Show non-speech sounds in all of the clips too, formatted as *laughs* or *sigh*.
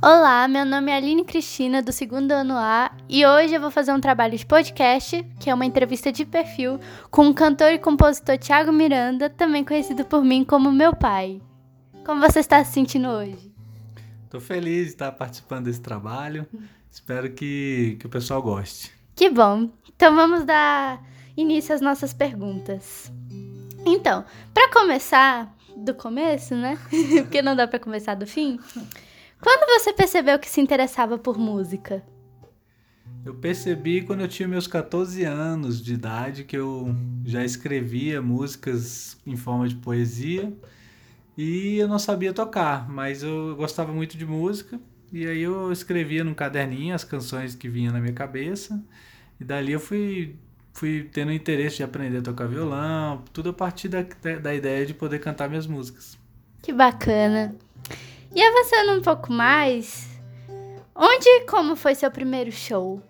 Olá, meu nome é Aline Cristina, do segundo ano A, e hoje eu vou fazer um trabalho de podcast, que é uma entrevista de perfil, com o cantor e compositor Thiago Miranda, também conhecido por mim como meu pai. Como você está se sentindo hoje? Estou feliz de estar participando desse trabalho. Espero que, que o pessoal goste. Que bom! Então vamos dar início às nossas perguntas. Então, para começar do começo, né? *laughs* Porque não dá para começar do fim. Quando você percebeu que se interessava por música? Eu percebi quando eu tinha meus 14 anos de idade que eu já escrevia músicas em forma de poesia e eu não sabia tocar, mas eu gostava muito de música e aí eu escrevia num caderninho as canções que vinham na minha cabeça e dali eu fui fui tendo interesse de aprender a tocar violão, tudo a partir da, da ideia de poder cantar minhas músicas. Que bacana. E avançando um pouco mais, onde e como foi seu primeiro show?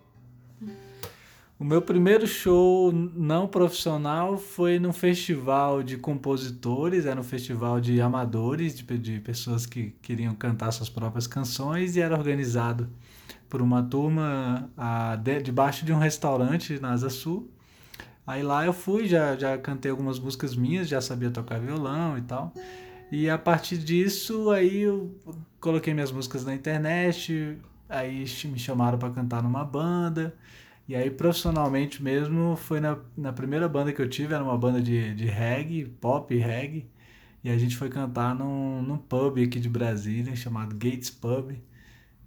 O meu primeiro show não profissional foi num festival de compositores, era um festival de amadores, de, de pessoas que queriam cantar suas próprias canções, e era organizado por uma turma a, de, debaixo de um restaurante na Asa Sul. Aí lá eu fui, já, já cantei algumas músicas minhas, já sabia tocar violão e tal. E a partir disso, aí eu coloquei minhas músicas na internet, aí me chamaram para cantar numa banda. E aí, profissionalmente mesmo, foi na, na primeira banda que eu tive, era uma banda de, de reggae, pop reggae. E a gente foi cantar num, num pub aqui de Brasília, chamado Gates Pub.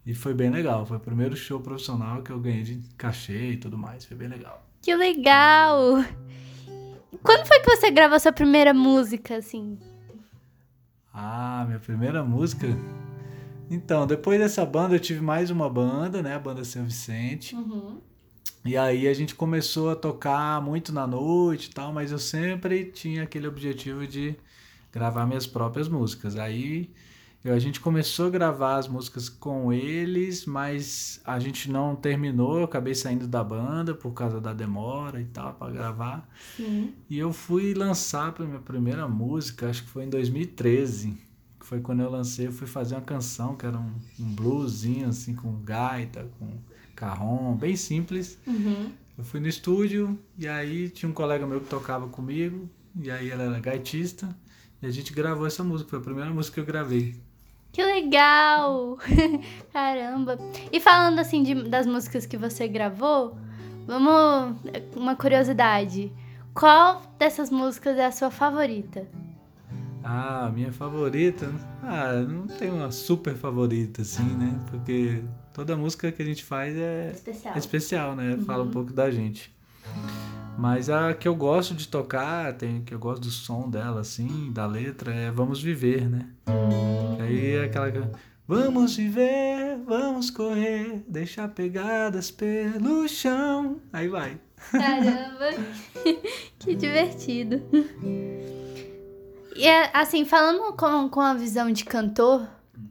E foi bem legal. Foi o primeiro show profissional que eu ganhei de cachê e tudo mais. Foi bem legal. Que legal! Quando foi que você gravou sua primeira música, assim? Ah, minha primeira música. Então, depois dessa banda eu tive mais uma banda, né? A banda São Vicente. Uhum. E aí a gente começou a tocar muito na noite e tal, mas eu sempre tinha aquele objetivo de gravar minhas próprias músicas. Aí a gente começou a gravar as músicas com eles, mas a gente não terminou. Eu acabei saindo da banda por causa da demora e tal para gravar. Sim. E eu fui lançar a minha primeira música, acho que foi em 2013. Que foi quando eu lancei, eu fui fazer uma canção que era um, um bluesinho assim com gaita, com carrom, bem simples. Uhum. Eu fui no estúdio e aí tinha um colega meu que tocava comigo, e aí ela era gaitista, e a gente gravou essa música, foi a primeira música que eu gravei. Que legal! *laughs* Caramba! E falando assim de, das músicas que você gravou, vamos. Uma curiosidade. Qual dessas músicas é a sua favorita? Ah, minha favorita? Ah, não tem uma super favorita, assim, né? Porque toda música que a gente faz é especial, é especial né? Uhum. Fala um pouco da gente. Mas a que eu gosto de tocar, tem que eu gosto do som dela, assim, da letra, é Vamos Viver, né? Que aí é aquela. Vamos viver, vamos correr, deixar pegadas pelo chão. Aí vai. Caramba, *laughs* que divertido. E assim, falando com, com a visão de cantor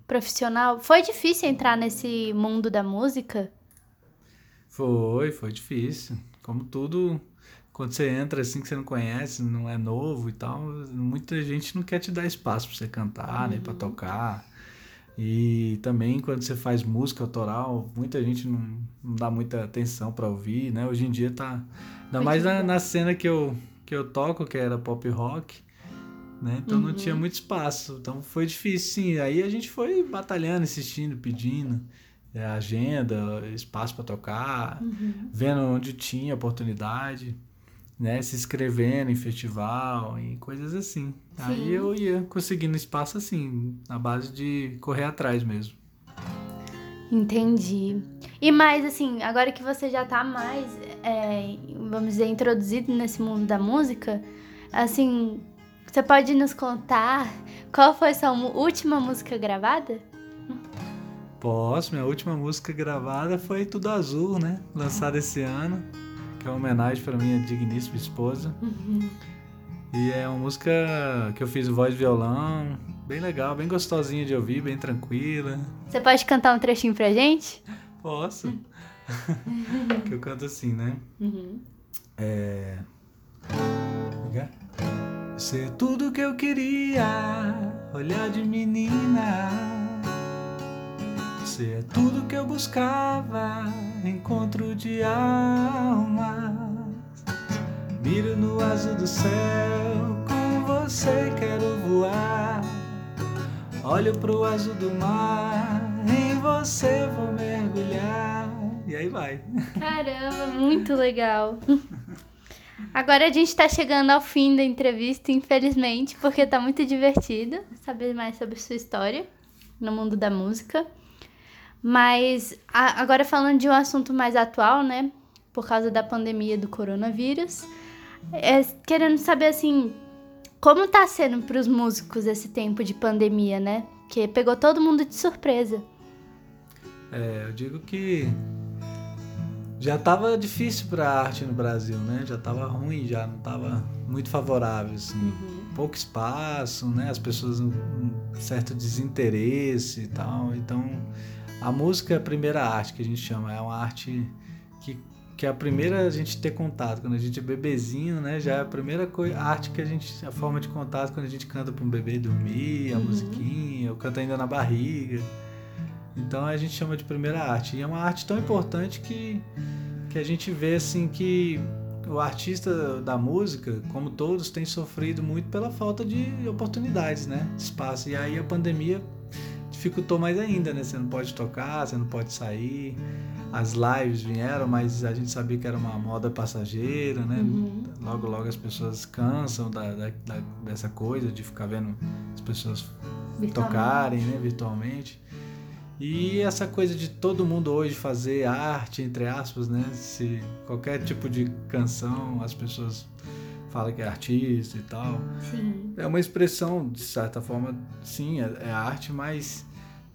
profissional, foi difícil entrar nesse mundo da música? Foi, foi difícil. Como tudo, quando você entra assim que você não conhece, não é novo e tal, muita gente não quer te dar espaço para você cantar, uhum. nem para tocar. E também quando você faz música autoral, muita gente não, não dá muita atenção para ouvir, né? Hoje em dia tá ainda mais na, na, cena que eu que eu toco, que era pop rock, né? Então uhum. não tinha muito espaço. Então foi difícil, sim. Aí a gente foi batalhando, insistindo, pedindo é, agenda, espaço para tocar, uhum. vendo onde tinha oportunidade né, se inscrevendo em festival, em coisas assim. Sim. Aí eu ia conseguindo espaço assim, na base de correr atrás mesmo. Entendi. E mais assim, agora que você já tá mais, é, vamos dizer, introduzido nesse mundo da música, assim, você pode nos contar qual foi sua última música gravada? Posso, minha última música gravada foi Tudo Azul, né? Lançada esse ano que é uma homenagem para minha digníssima esposa. Uhum. E é uma música que eu fiz voz e violão, bem legal, bem gostosinha de ouvir, bem tranquila. Você pode cantar um trechinho pra gente? Posso. *laughs* que eu canto assim, né? Uhum. É. Ser tudo que eu queria, olhar de menina você é tudo que eu buscava, encontro de almas. Miro no azul do céu, com você quero voar. Olho pro azul do mar, em você vou mergulhar. E aí vai. Caramba, muito legal. Agora a gente está chegando ao fim da entrevista, infelizmente, porque está muito divertido saber mais sobre sua história no mundo da música. Mas a, agora falando de um assunto mais atual, né? Por causa da pandemia do coronavírus, é, querendo saber assim, como tá sendo para os músicos esse tempo de pandemia, né? Que pegou todo mundo de surpresa. É, eu digo que já estava difícil para a arte no Brasil, né? Já estava ruim, já não estava muito favorável, assim. Uhum. Pouco espaço, né? As pessoas um certo desinteresse e tal. Então, a música é a primeira arte que a gente chama, é uma arte que que é a primeira a gente ter contato quando a gente é bebezinho, né? Já é a primeira coisa, a arte que a gente a forma de contato quando a gente canta para um bebê dormir, a uhum. musiquinha, ou canta ainda na barriga. Então a gente chama de primeira arte. E é uma arte tão importante que, que a gente vê assim que o artista da música, como todos, tem sofrido muito pela falta de oportunidades, né? De espaço. E aí a pandemia dificultou mais ainda, né? Você não pode tocar, você não pode sair. As lives vieram, mas a gente sabia que era uma moda passageira, né? Uhum. Logo, logo as pessoas cansam da, da, da, dessa coisa de ficar vendo as pessoas tocarem, né? Virtualmente. E essa coisa de todo mundo hoje fazer arte, entre aspas, né? Se qualquer tipo de canção as pessoas falam que é artista e tal. Sim. É uma expressão, de certa forma, sim, é, é arte, mas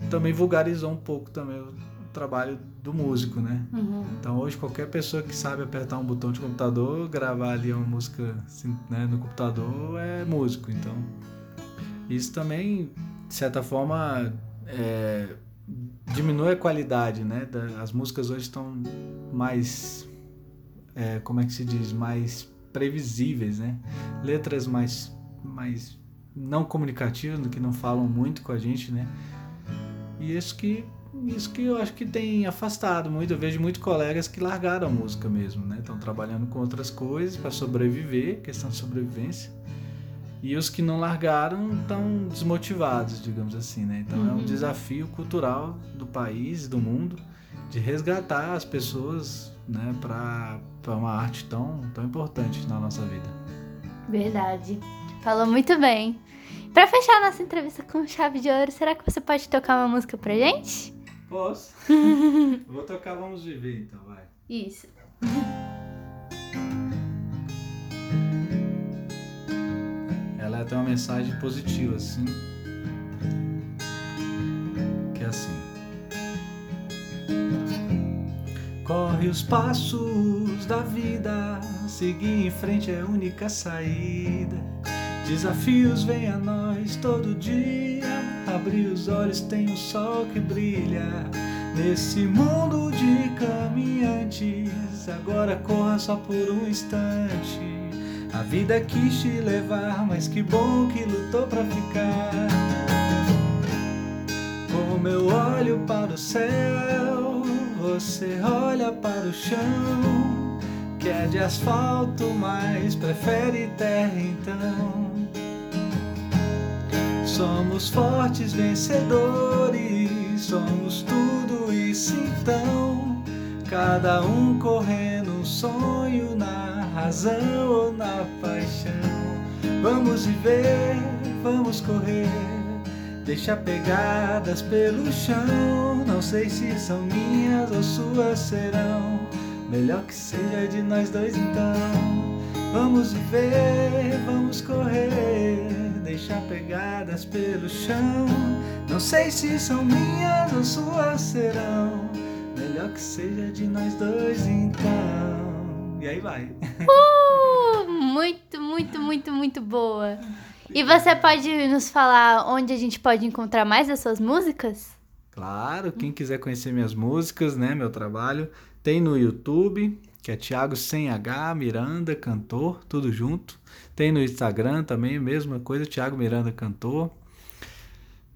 também vulgarizou um pouco também o trabalho do músico, né? Uhum. Então hoje qualquer pessoa que sabe apertar um botão de computador, gravar ali uma música assim, né, no computador é músico. Então isso também, de certa forma, é, diminui a qualidade, né? As músicas hoje estão mais, é, como é que se diz, mais previsíveis, né? Letras mais, mais não comunicativas, que não falam muito com a gente, né? E isso que isso que eu acho que tem afastado muito. Eu vejo muitos colegas que largaram a música mesmo, né? Estão trabalhando com outras coisas para sobreviver, questão de sobrevivência. E os que não largaram estão desmotivados, digamos assim, né? Então uhum. é um uhum. desafio cultural do país, do mundo, de resgatar as pessoas, né, para uma arte tão, tão importante na nossa vida. Verdade. Falou muito bem. Para fechar nossa entrevista com chave de ouro, será que você pode tocar uma música pra gente? Posso. *laughs* Vou tocar Vamos Viver, então, vai. Isso. ela tem uma mensagem positiva, assim. Que é assim. Corre os passos da vida, seguir em frente é a única saída. Desafios vêm a nós todo dia. Abrir os olhos, tem um sol que brilha. Nesse mundo de caminhantes, agora corra só por um instante. A vida quis te levar, mas que bom que lutou pra ficar. Como eu olho para o céu, você olha para o chão. Que é de asfalto, mas prefere terra então. Somos fortes vencedores, somos tudo isso então. Cada um correndo um sonho na razão ou na paixão. Vamos viver, vamos correr, deixa pegadas pelo chão. Não sei se são minhas ou suas serão. Melhor que seja de nós dois então. Vamos viver, vamos correr, deixa pegadas pelo chão. Não sei se são minhas ou suas serão. Melhor que seja de nós dois então. E aí vai. *laughs* Uh, muito, muito, muito, muito boa. E você pode nos falar onde a gente pode encontrar mais as suas músicas? Claro, quem quiser conhecer minhas músicas, né, meu trabalho, tem no YouTube, que é Thiago sem H, Miranda, cantor, tudo junto. Tem no Instagram também, mesma coisa, Thiago Miranda, cantor.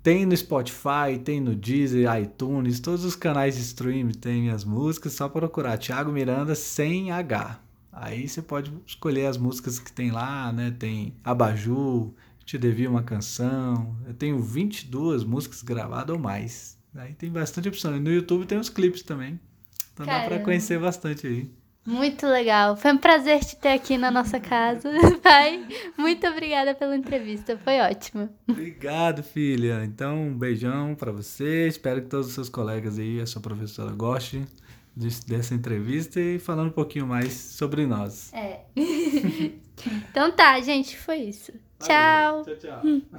Tem no Spotify, tem no Deezer, iTunes, todos os canais de streaming tem minhas músicas, só procurar Thiago Miranda sem H. Aí você pode escolher as músicas que tem lá, né? Tem Abaju, Te Devia uma Canção. Eu tenho 22 músicas gravadas ou mais. Aí tem bastante opção. E no YouTube tem os clipes também. Então Caramba. dá pra conhecer bastante aí. Muito legal. Foi um prazer te ter aqui na nossa casa, *laughs* pai. Muito obrigada pela entrevista. Foi ótimo. Obrigado, filha. Então, um beijão para você. Espero que todos os seus colegas aí, a sua professora, gostem dessa entrevista e falando um pouquinho mais sobre nós. É. *laughs* então tá, gente, foi isso. Valeu. Tchau. Tchau, tchau. *laughs*